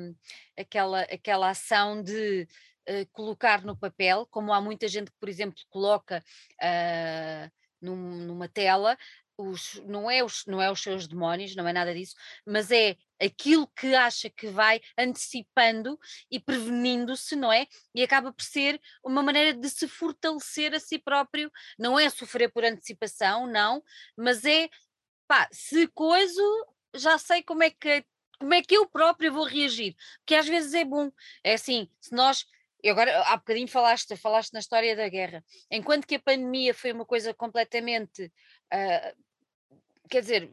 aquela, aquela ação de uh, colocar no papel, como há muita gente que, por exemplo, coloca uh, num, numa tela, os, não, é os, não é os seus demónios, não é nada disso, mas é aquilo que acha que vai antecipando e prevenindo-se, não é? E acaba por ser uma maneira de se fortalecer a si próprio, não é sofrer por antecipação, não, mas é pá, se coiso, já sei como é que como é que eu própria vou reagir, porque às vezes é bom, é assim, se nós e agora, há bocadinho falaste, falaste na história da guerra. Enquanto que a pandemia foi uma coisa completamente. Uh, quer dizer,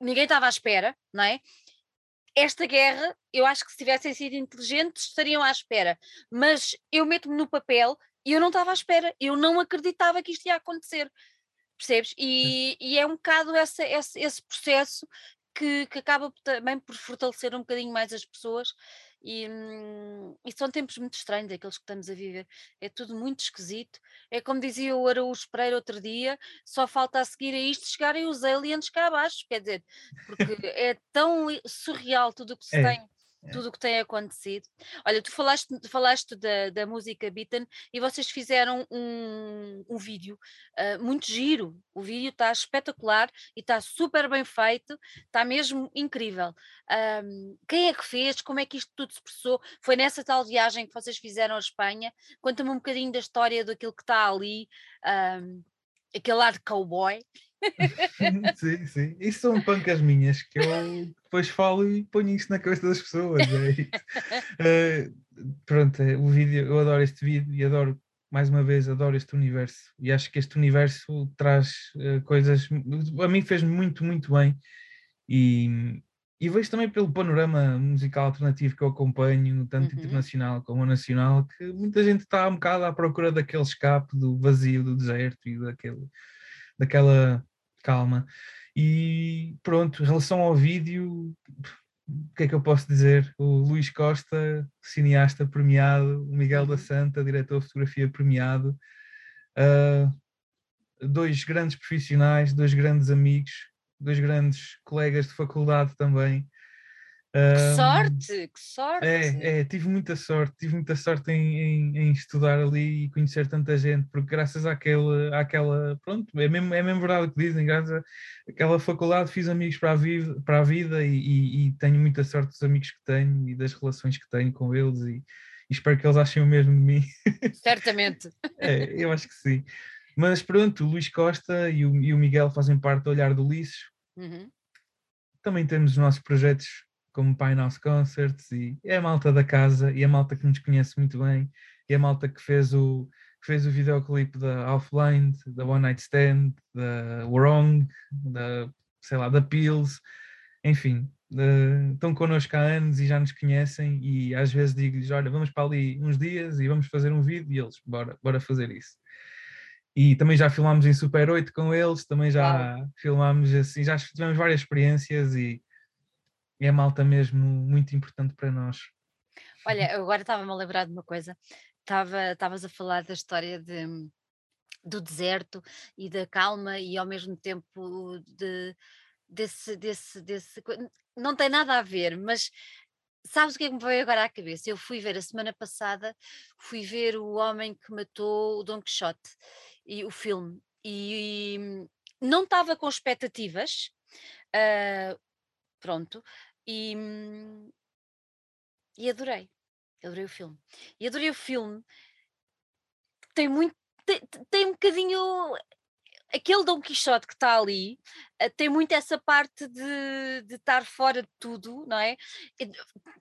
ninguém estava à espera, não é? Esta guerra, eu acho que se tivessem sido inteligentes, estariam à espera. Mas eu meto-me no papel e eu não estava à espera. Eu não acreditava que isto ia acontecer. Percebes? E, e é um bocado essa, esse, esse processo que, que acaba também por fortalecer um bocadinho mais as pessoas e, hum, e, são tempos muito estranhos aqueles que estamos a viver. É tudo muito esquisito. É como dizia o Araújo Pereira outro dia: só falta a seguir a isto chegarem os aliens cá abaixo. Quer dizer, porque é tão surreal tudo o que se é. tem. Tudo o que tem acontecido. Olha, tu falaste, falaste da, da música Beaten e vocês fizeram um, um vídeo uh, muito giro. O vídeo está espetacular e está super bem feito, está mesmo incrível. Um, quem é que fez? Como é que isto tudo se processou? Foi nessa tal viagem que vocês fizeram à Espanha? Conta-me um bocadinho da história daquilo que está ali, um, aquele lado cowboy. sim, sim. Isso são pancas minhas que eu depois falo e ponho isso na cabeça das pessoas. É uh, pronto, é, o vídeo, eu adoro este vídeo e adoro, mais uma vez, adoro este universo. E acho que este universo traz uh, coisas. A mim fez muito, muito bem. E, e vejo também pelo panorama musical alternativo que eu acompanho, tanto uhum. internacional como nacional, que muita gente está um bocado à procura daquele escape do vazio, do deserto e daquele, daquela calma. E pronto, em relação ao vídeo, o que é que eu posso dizer? O Luís Costa, cineasta premiado, o Miguel da uhum. Santa, diretor de fotografia premiado, uh, dois grandes profissionais, dois grandes amigos, dois grandes colegas de faculdade também, que sorte, que sorte! É, é, tive muita sorte, tive muita sorte em, em, em, estudar ali e conhecer tanta gente, porque graças àquele, àquela, pronto, é mesmo, é mesmo verdade o que dizem, graças àquela faculdade fiz amigos para a vida, para a vida e, e, e, tenho muita sorte dos amigos que tenho e das relações que tenho com eles e, e espero que eles achem o mesmo de mim. Certamente. é, eu acho que sim. Mas pronto, o Luís Costa e o, o Miguel fazem parte do Olhar do Ulisses. Uhum. Também temos os nossos projetos como Pine House Concerts e é a malta da casa e a malta que nos conhece muito bem e a malta que fez o, que fez o videoclipe da Half-Blind, da One Night Stand, da Wrong, da, sei lá, da Pills, enfim, uh, estão connosco há anos e já nos conhecem e às vezes digo-lhes, olha, vamos para ali uns dias e vamos fazer um vídeo e eles, bora, bora fazer isso. E também já filmámos em Super 8 com eles, também já wow. filmámos assim, já tivemos várias experiências e é malta mesmo muito importante para nós. Olha, agora estava-me a lembrar de uma coisa. Estavas a falar da história de, do deserto e da calma e ao mesmo tempo de, desse, desse, desse. Não tem nada a ver, mas sabes o que é que me veio agora à cabeça? Eu fui ver a semana passada, fui ver o homem que matou o Don Quixote e o filme e, e não estava com expectativas, uh, pronto, e, e adorei, adorei o filme. E adorei o filme, tem muito, tem, tem um bocadinho aquele Dom Quixote que está ali uh, tem muito essa parte de, de estar fora de tudo, não é?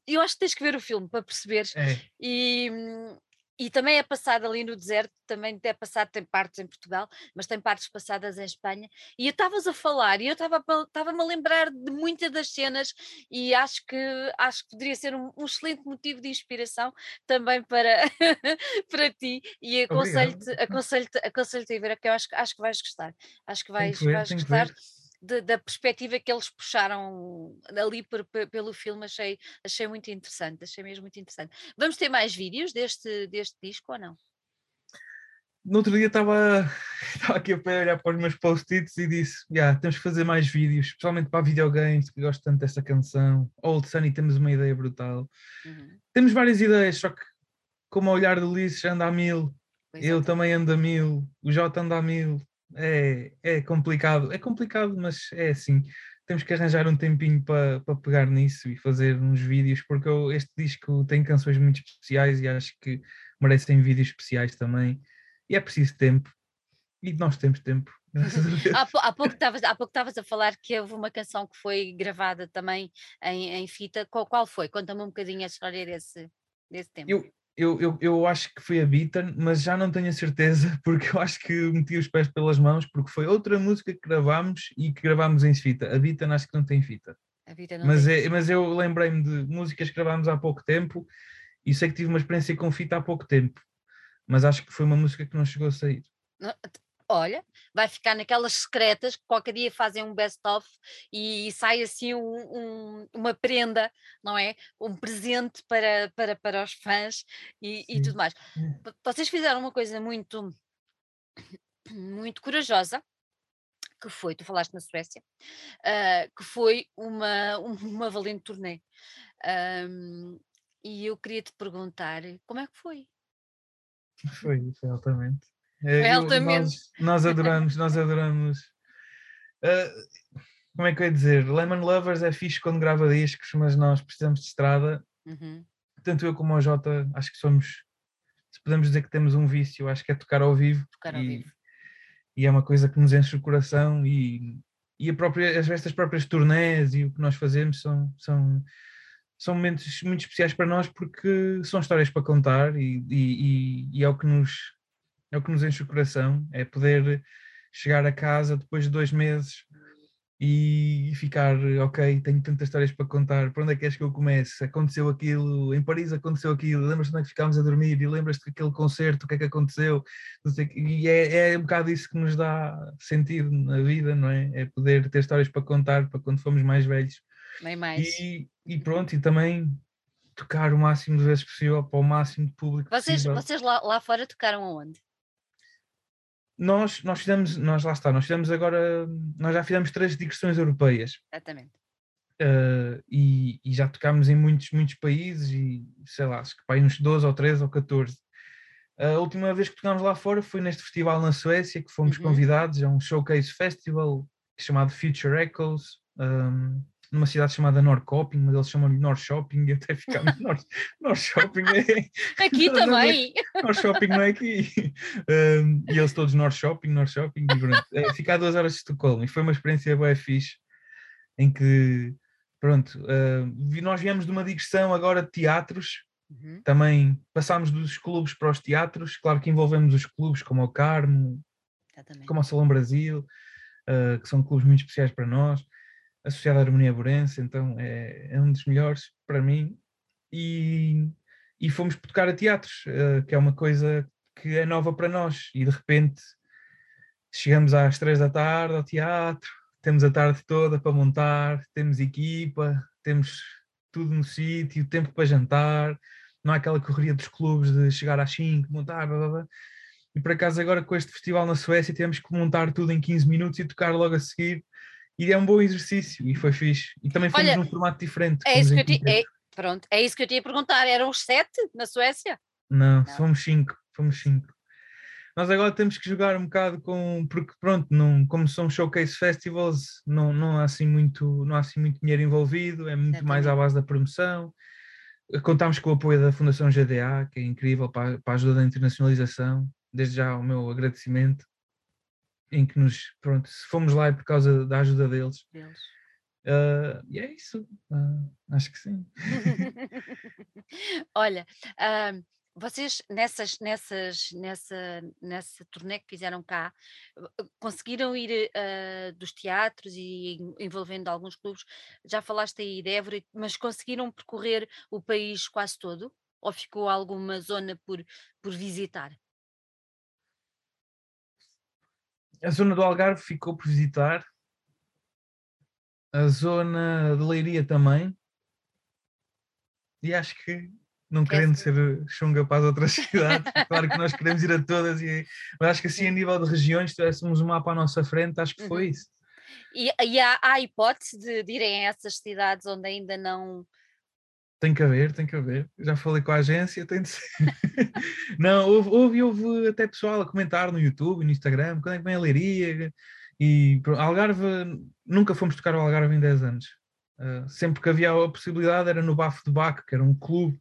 Eu acho que tens que ver o filme para perceberes. É. E, hum, e também é passado ali no deserto, também é passado, tem partes em Portugal, mas tem partes passadas em Espanha. E eu estavas a falar e eu estava-me a lembrar de muitas das cenas e acho que acho que poderia ser um, um excelente motivo de inspiração também para, para ti. E aconselho-te aconselho aconselho a ver, que eu acho, acho que vais gostar. Acho que vais, ver, vais gostar de, da perspectiva que eles puxaram ali por, pelo filme, achei, achei muito interessante, achei mesmo muito interessante. Vamos ter mais vídeos deste, deste disco ou não? No outro dia estava, estava aqui a olhar para os meus post-its e disse: yeah, temos que fazer mais vídeos, especialmente para videogames, que gosto tanto dessa canção. Old Sunny temos uma ideia brutal. Uhum. Temos várias ideias, só que como a olhar do Ulisses anda a mil, pois eu é. também ando a mil, o Jota anda a mil, é, é complicado, é complicado, mas é assim. Temos que arranjar um tempinho para, para pegar nisso e fazer uns vídeos, porque eu, este disco tem canções muito especiais e acho que merecem vídeos especiais também. E é preciso tempo, e nós temos tempo. há, há pouco estavas a falar que houve uma canção que foi gravada também em, em fita. Qual, qual foi? Conta-me um bocadinho a história desse, desse tempo. Eu, eu, eu, eu acho que foi a Beaten, mas já não tenho a certeza, porque eu acho que meti os pés pelas mãos, porque foi outra música que gravámos e que gravámos em fita. A Beaten acho que não tem fita. Não mas, tem. É, mas eu lembrei-me de músicas que gravámos há pouco tempo e sei que tive uma experiência com fita há pouco tempo, mas acho que foi uma música que não chegou a sair olha, vai ficar naquelas secretas que qualquer dia fazem um best-of e, sai assim um, um, uma prenda, não é? Um presente para, para, para os fãs e, e tudo mais. É. Vocês fizeram uma coisa muito, muito corajosa, que foi, tu falaste na Suécia, uh, que foi uma, uma valente turnê. Um, e eu queria te perguntar como é que foi? Foi, foi altamente. É, eu, nós, nós, adoramos, nós adoramos. Uh, como é que eu ia dizer? Lemon Lovers é fixe quando grava discos, mas nós precisamos de estrada. Uhum. Tanto eu como o Jota, acho que somos. Se podemos dizer que temos um vício, acho que é tocar ao vivo. Tocar ao e, vivo. E é uma coisa que nos enche o coração e, e a própria, estas próprias turnés e o que nós fazemos são, são, são momentos muito especiais para nós porque são histórias para contar e, e, e é o que nos é o que nos enche o coração, é poder chegar a casa depois de dois meses e ficar, ok, tenho tantas histórias para contar, para onde é que és que eu comece? Aconteceu aquilo, em Paris aconteceu aquilo, lembras-te onde é que ficámos a dormir e lembras-te daquele concerto, o que é que aconteceu? E é, é um bocado isso que nos dá sentido na vida, não é? É poder ter histórias para contar para quando formos mais velhos. Nem mais. E, e pronto, e também tocar o máximo de vezes possível para o máximo de público vocês, possível. Vocês lá, lá fora tocaram aonde? Nós, nós fizemos, nós lá está, nós fizemos agora, nós já fizemos três digressões europeias. Exatamente. Uh, e, e, já tocámos em muitos, muitos países e sei lá, acho que para uns 12 ou 13 ou 14. A última vez que tocámos lá fora foi neste festival na Suécia, que fomos uhum. convidados a um showcase festival chamado Future Echoes. Um, numa cidade chamada Norcoping, mas eles chamam-lhe North Shopping e até ficamos North, North Shopping. É, aqui não, também. Não é, North Shopping não é aqui. Um, e eles todos North Shopping, North Shopping. E pronto, é, ficar duas horas de Estocolmo. E foi uma experiência bem fixe em que, pronto, uh, nós viemos de uma digressão agora de teatros. Uhum. Também passámos dos clubes para os teatros. Claro que envolvemos os clubes como o Carmo, Exatamente. como o Salão Brasil, uh, que são clubes muito especiais para nós associado à harmonia borense, então é, é, um dos melhores para mim. E, e fomos tocar a teatros, uh, que é uma coisa que é nova para nós, e de repente chegamos às três da tarde ao teatro, temos a tarde toda para montar, temos equipa, temos tudo no sítio, tempo para jantar, não há aquela correria dos clubes de chegar às 5, montar, blá, blá, blá. E por acaso agora com este festival na Suécia temos que montar tudo em 15 minutos e tocar logo a seguir e é um bom exercício e foi fixe. E também fomos Olha, num formato diferente. É isso, que eu te, é, pronto, é isso que eu te ia perguntar. Eram os sete na Suécia? Não, Não. fomos cinco. Fomos cinco. Nós agora temos que jogar um bocado com. Porque, pronto, não, como são showcase festivals, não, não, há assim muito, não há assim muito dinheiro envolvido, é muito mais à base da promoção. Contámos com o apoio da Fundação GDA, que é incrível para, para a ajuda da internacionalização. Desde já o meu agradecimento em que nos, pronto, fomos lá é por causa da ajuda deles. deles. Uh, e é isso, uh, acho que sim. Olha, uh, vocês nessas, nessas, nessa, nessa turnê que fizeram cá, conseguiram ir dos teatros e envolvendo alguns clubes, já falaste aí de Évora, mas conseguiram percorrer o país quase todo? Ou ficou alguma zona por, por visitar? A zona do Algarve ficou por visitar, a zona de Leiria também, e acho que não querendo ser chunga para as outras cidades, claro que nós queremos ir a todas, e, mas acho que assim a nível de regiões, se tivéssemos um mapa à nossa frente, acho que foi uhum. isso. E, e há, há hipótese de, de irem a essas cidades onde ainda não tem que haver, tem que haver. Já falei com a agência, tem de ser. não, houve, houve, houve até pessoal a comentar no YouTube, no Instagram, quando é que vem a Leiria? E Algarve, nunca fomos tocar o Algarve em 10 anos. Uh, sempre que havia a possibilidade era no Bafo de Baco, que era um clube,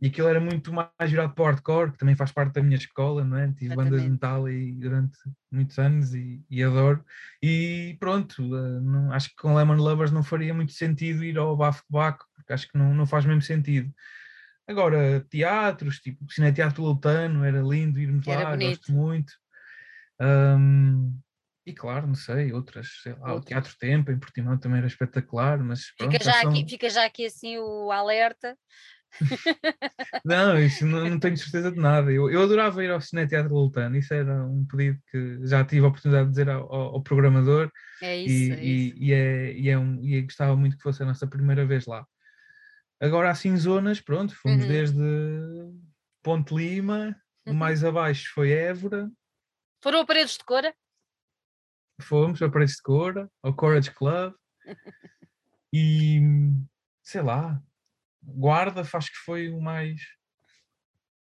e aquilo era muito mais virado para o hardcore, que também faz parte da minha escola, não é? Tive Exatamente. bandas de metal aí durante muitos anos e, e adoro. E pronto, uh, não, acho que com Lemon Lovers não faria muito sentido ir ao Bafo de Baco, porque acho que não, não faz mesmo sentido. Agora, teatros, tipo Cineteatro Lutano, era lindo irmos era lá, bonito. gosto muito. Um, e claro, não sei, outras, sei lá, o Teatro Tempo em Portimão também era espetacular, mas pronto, fica, já são... aqui, fica já aqui assim o alerta. não, isso não, não, tenho certeza de nada. Eu, eu adorava ir ao Cineteatro Lutano, isso era um pedido que já tive a oportunidade de dizer ao, ao, ao programador. É isso, e, é isso. E, e, é, e, é um, e gostava muito que fosse a nossa primeira vez lá. Agora, assim, zonas, pronto, fomos uhum. desde Ponte Lima, uhum. mais abaixo foi Évora. Foram a Paredes de Cora? Fomos a Paredes de Cora, ao Courage Club. e, sei lá, Guarda, acho que foi o mais...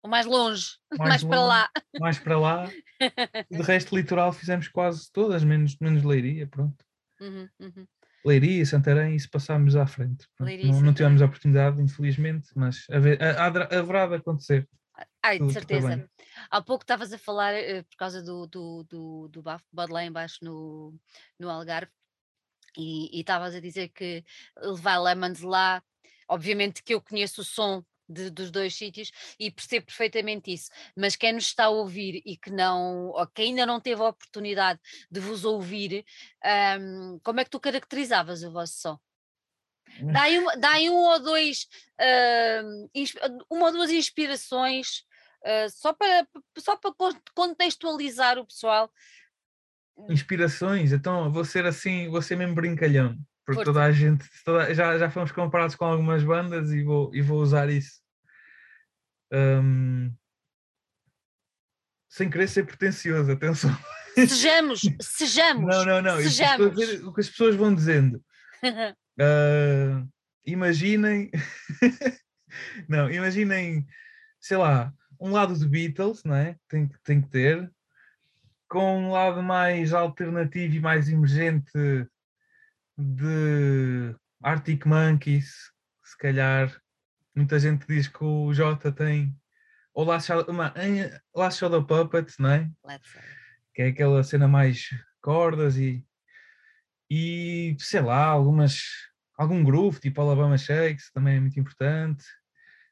O mais longe, mais, mais longe, para lá. Mais para lá. De resto, litoral fizemos quase todas, menos, menos Leiria, pronto. Uhum, uhum. Leiria, Santarém, isso passámos à frente. Leiria, não, não, tivemos a oportunidade, infelizmente, mas haverá de acontecer. Ai, de certeza. Há pouco estavas a falar uh, por causa do, do, do, do bafo lá embaixo no, no Algarve e estavas a dizer que levar Lemons lá, obviamente que eu conheço o som de, dos dois sítios e percebo perfeitamente isso. Mas quem nos está a ouvir e que não, ou que ainda não teve a oportunidade de vos ouvir, um, como é que tu caracterizavas o vosso som? Dá aí, dá aí um ou dois, uma ou duas inspirações, uh, só, para, só para contextualizar o pessoal. Inspirações, então vou ser assim, vou ser mesmo brincalhão porque toda a gente toda, já, já fomos comparados com algumas bandas e vou, e vou usar isso. Um, sem querer ser pretencioso, atenção. Sejamos, sejamos. Não, não, não. Sejamos. Dizer, o que as pessoas vão dizendo. Uh, imaginem. não, imaginem, sei lá, um lado de Beatles, não é? Tem, tem que ter. Com um lado mais alternativo e mais emergente de Arctic Monkeys, se calhar. Muita gente diz que o Jota tem. Ou Last Shadow, uma, Last Shadow Puppets, não é? Que é aquela cena mais cordas e. E sei lá, algumas. Algum groove, tipo Alabama Shakes, também é muito importante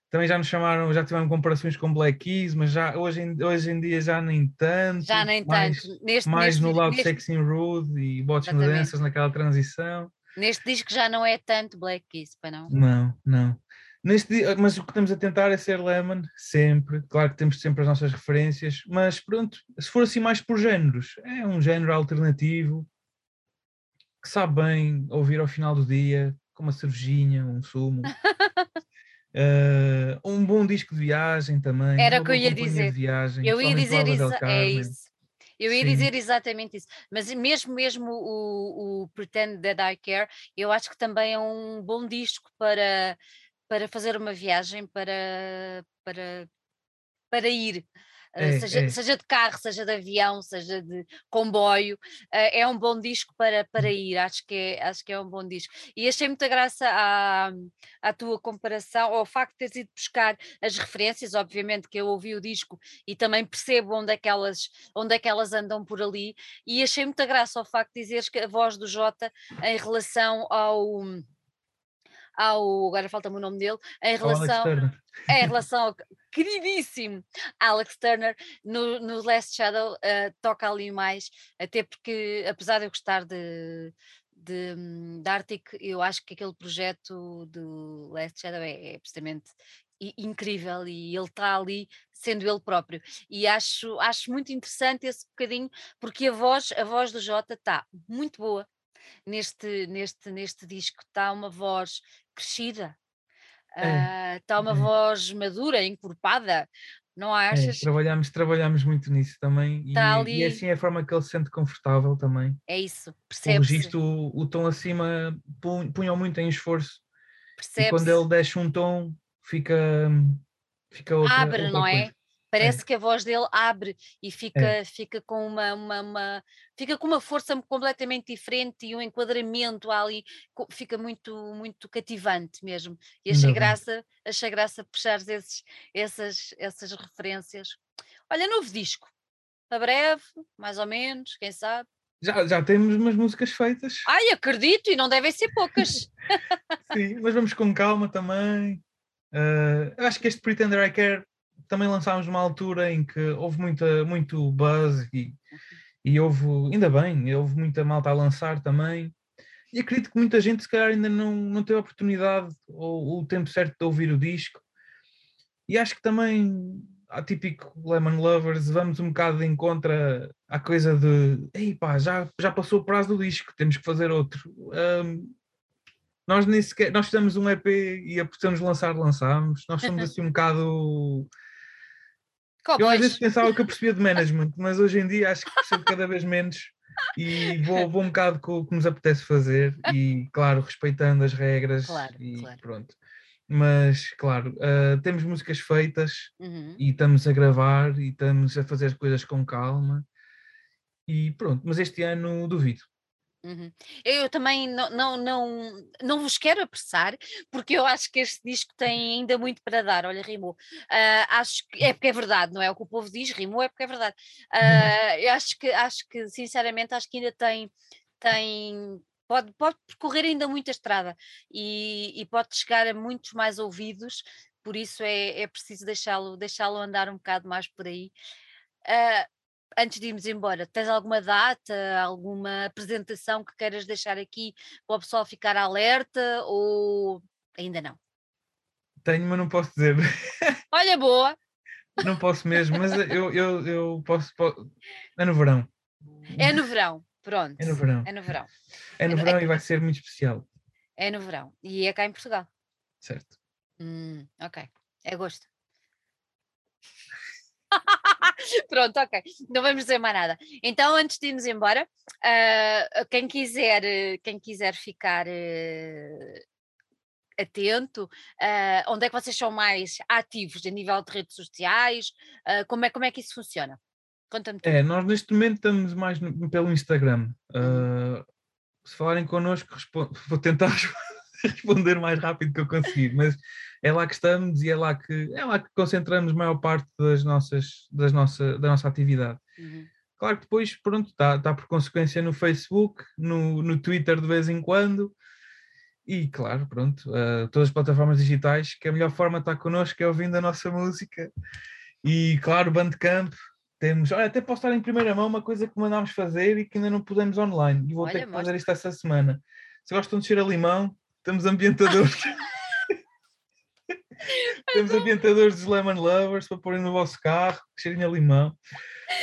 também já nos chamaram, já tivemos comparações com Black Keys, mas já, hoje, em, hoje em dia já nem tanto. Já nem mais, tanto. Neste, mais neste, no Loud neste... Sexy and Rude e Bots Mudanças naquela transição. Neste disco já não é tanto Black Keys, para não? Não, não. Neste, mas o que estamos a tentar é ser Lemon, sempre. Claro que temos sempre as nossas referências, mas pronto, se for assim mais por géneros, é um género alternativo que sabe bem ouvir ao final do dia, com uma cervejinha, um sumo. Uh, um bom disco de viagem também. Era o que eu ia dizer. Viagem, eu ia dizer isso, é isso. Eu ia Sim. dizer exatamente isso. Mas mesmo mesmo o, o Pretend That I Care, eu acho que também é um bom disco para, para fazer uma viagem, para, para, para ir. Eh, é, seja, é. seja, de carro, seja de avião, seja de comboio, eh, é um bom disco para, para ir, acho que, é, acho que é um bom disco. E achei muita graça à, à tua comparação, ao facto de teres ido buscar as referências, obviamente que eu ouvi o disco e também percebo onde é que elas, onde é que elas andam por ali, e achei muita graça ao facto de dizeres que a voz do Jota em relação ao ao, agora falta-me o nome dele, em relação, em relação ao queridíssimo Alex Turner no, no Last Shadow, uh, toca ali mais, até porque apesar de eu gostar de, de, de Arctic, eu acho que aquele projeto do Last Shadow é, é precisamente incrível e ele está ali sendo ele próprio. E acho, acho muito interessante esse bocadinho porque a voz, a voz do Jota está muito boa neste, neste, neste disco, está uma voz crescida, é. está uh, uma é. voz madura, encorpada, não é, achas? É, trabalhamos, trabalhamos muito nisso também e, ali... e é assim é a forma que ele se sente confortável também. É isso, percebe -se. O registro, o, o tom acima punham muito em esforço e quando ele deixa um tom fica, fica outra, Abre, outra não coisa. é? Parece é. que a voz dele abre e fica, é. fica com uma, uma, uma, fica com uma força completamente diferente e um enquadramento ali fica muito, muito cativante mesmo. E achei graça, achei graça puxares esses, essas, essas referências. Olha, novo disco, a breve, mais ou menos, quem sabe. Já, já temos umas músicas feitas. Ai, acredito, e não devem ser poucas. Sim, mas vamos com calma também. Uh, acho que este Pretender I Care também lançámos numa altura em que houve muita, muito buzz e, e houve, ainda bem, houve muita malta a lançar também. E acredito que muita gente, se calhar, ainda não, não teve a oportunidade ou, o tempo certo de ouvir o disco. E acho que também, a típico Lemon Lovers, vamos um bocado em contra à coisa de ei pá, já, já passou o prazo do disco, temos que fazer outro. Um, nós nem sequer, nós fizemos um EP e apostamos lançar, lançámos. Nós somos assim um bocado eu às vezes pensava que eu percebia de management, mas hoje em dia acho que percebo cada vez menos e vou, vou um bocado com o que nos apetece fazer e, claro, respeitando as regras claro, e claro. pronto. Mas, claro, uh, temos músicas feitas uhum. e estamos a gravar e estamos a fazer as coisas com calma e pronto, mas este ano duvido. Uhum. Eu também não, não, não, não vos quero apressar, porque eu acho que este disco tem ainda muito para dar. Olha, rimou. Uh, acho que é porque é verdade, não é o que o povo diz, rimou é porque é verdade. Uh, eu acho que, acho que, sinceramente, acho que ainda tem, tem pode, pode percorrer ainda muita estrada e, e pode chegar a muitos mais ouvidos, por isso é, é preciso deixá-lo deixá andar um bocado mais por aí. Uh, antes de irmos embora, tens alguma data, alguma apresentação que queiras deixar aqui para o pessoal ficar alerta ou ainda não? Tenho, mas não posso dizer. Olha, boa! Não posso mesmo, mas eu, eu, eu posso, posso. É no verão. É no verão, pronto. É no verão. É no verão. É no verão é... e vai ser muito especial. É no verão. E é cá em Portugal. Certo. Hum, ok. É gosto. Pronto, ok. Não vamos dizer mais nada. Então, antes de irmos embora, uh, quem, quiser, quem quiser ficar uh, atento, uh, onde é que vocês são mais ativos a nível de redes sociais? como, é, como é que isso funciona? Conta-me É, nós neste momento estamos mais no, pelo Instagram. Uhum. se falarem connosco, vou tentar responder o mais rápido que eu conseguir, mas é lá que estamos e é lá que é lá que concentramos a maior parte das nossas, das nossa, da nossa atividade. Uhum. Claro que depois, pronto, está tá por consequência no Facebook, no, no Twitter de vez em quando, e claro, pronto, uh, todas as plataformas digitais, que a melhor forma de estar connosco é ouvindo a nossa música. E claro, Bandcamp, temos, olha, até posso estar em primeira mão uma coisa que mandámos fazer e que ainda não pudemos online. E vou olha, ter que fazer isto essa semana. Se gostam de cheiro a limão, temos ambientadores. temos ambientadores dos Lemon Lovers para porem no vosso carro, cheirinho a limão.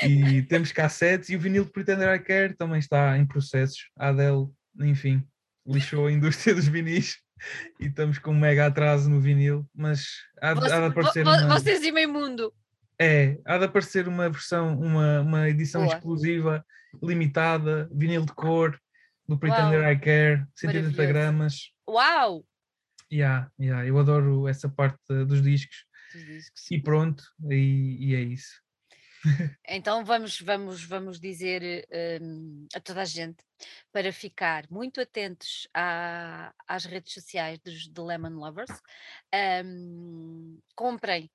E temos cassetes e o vinil de Pretender I Care também está em processos. A Adele, enfim, lixou a indústria dos vinis e estamos com um mega atraso no vinil, mas há, Você, há de aparecer. Uma... Vocês e meio mundo. É, há de aparecer uma versão, uma, uma edição Boa. exclusiva, limitada, vinil de cor, do Pretender Uau. I Care, 180 gramas. Uau! Yeah, yeah, eu adoro essa parte dos discos. Dos discos. E pronto, e, e é isso. Então vamos, vamos, vamos dizer um, a toda a gente para ficar muito atentos à, às redes sociais dos The Lemon Lovers. Um, comprem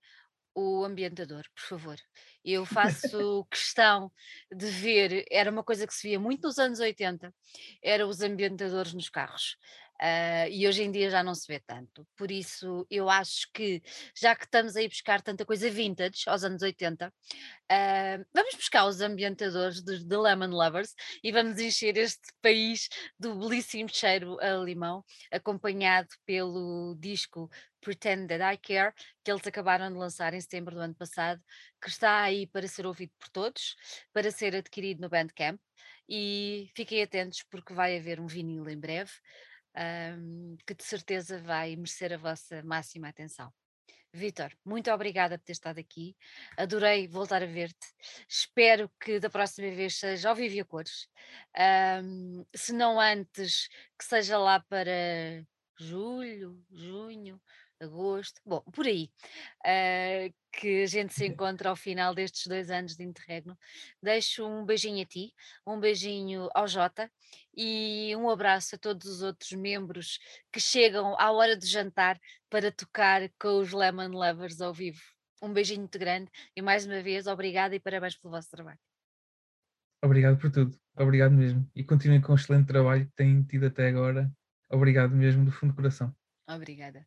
o ambientador, por favor. Eu faço questão de ver, era uma coisa que se via muito nos anos 80, eram os ambientadores nos carros. Uh, e hoje em dia já não se vê tanto. Por isso, eu acho que, já que estamos aí buscar tanta coisa vintage aos anos 80, uh, ah, vamos buscar os ambientadores dos The Lemon Lovers e vamos encher este país do belíssimo cheiro a limão, acompanhado pelo disco Pretend That I Care, que eles acabaram de lançar em setembro do ano passado, que está aí para ser ouvido por todos, para ser adquirido no Bandcamp. E fiquem atentos porque vai haver um vinil em breve um, que de certeza vai merecer a vossa máxima atenção. Vitor, muito obrigada por ter estado aqui. Adorei voltar a ver-te. Espero que da próxima vez seja ao vivo e a cores. Um, se não antes, que seja lá para julho, junho, agosto, bom, por aí, uh, que a gente se encontra ao final destes dois anos de interregno. Deixo um beijinho a ti, um beijinho ao Jota e um abraço a todos os outros membros que chegam à hora de jantar para tocar com os Lemon Lovers ao vivo. Um beijinho muito grande e mais uma vez obrigada e parabéns pelo vosso trabalho. Obrigado por tudo, obrigado mesmo. E continuem com o excelente trabalho que têm tido até agora. Obrigado mesmo do fundo do coração. Obrigada.